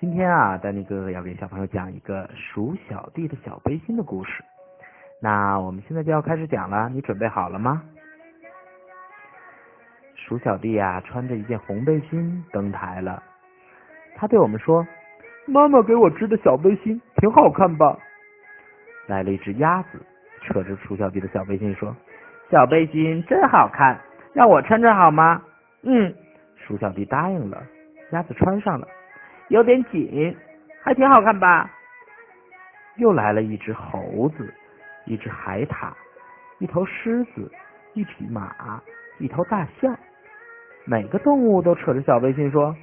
今天啊，丹尼哥哥要给小朋友讲一个鼠小弟的小背心的故事。那我们现在就要开始讲了，你准备好了吗？鼠小弟啊，穿着一件红背心登台了。他对我们说：“妈妈给我织的小背心挺好看吧？”来了一只鸭子，扯着鼠小弟的小背心说：“小背心真好看，让我穿着好吗？”嗯，鼠小弟答应了。鸭子穿上了，有点紧，还挺好看吧？又来了一只猴子，一只海獭，一头狮子，一匹马，一头大象。每个动物都扯着小背心说：“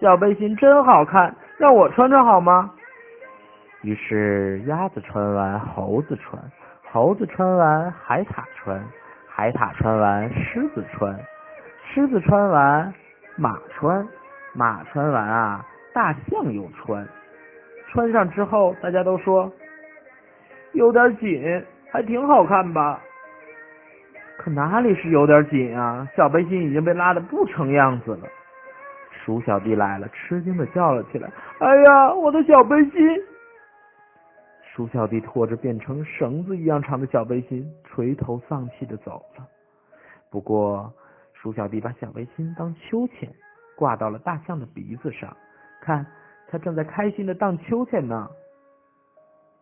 小背心真好看，让我穿着好吗？”于是鸭子穿完，猴子穿；猴子穿完，海獭穿；海獭穿完，狮子穿；狮子穿完，马穿。马穿完啊，大象又穿，穿上之后，大家都说有点紧，还挺好看吧？可哪里是有点紧啊？小背心已经被拉的不成样子了。鼠小弟来了，吃惊的叫了起来：“哎呀，我的小背心！”鼠小弟拖着变成绳子一样长的小背心，垂头丧气的走了。不过，鼠小弟把小背心当秋千。挂到了大象的鼻子上，看，他正在开心的荡秋千呢。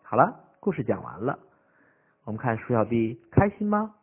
好了，故事讲完了，我们看鼠小弟开心吗？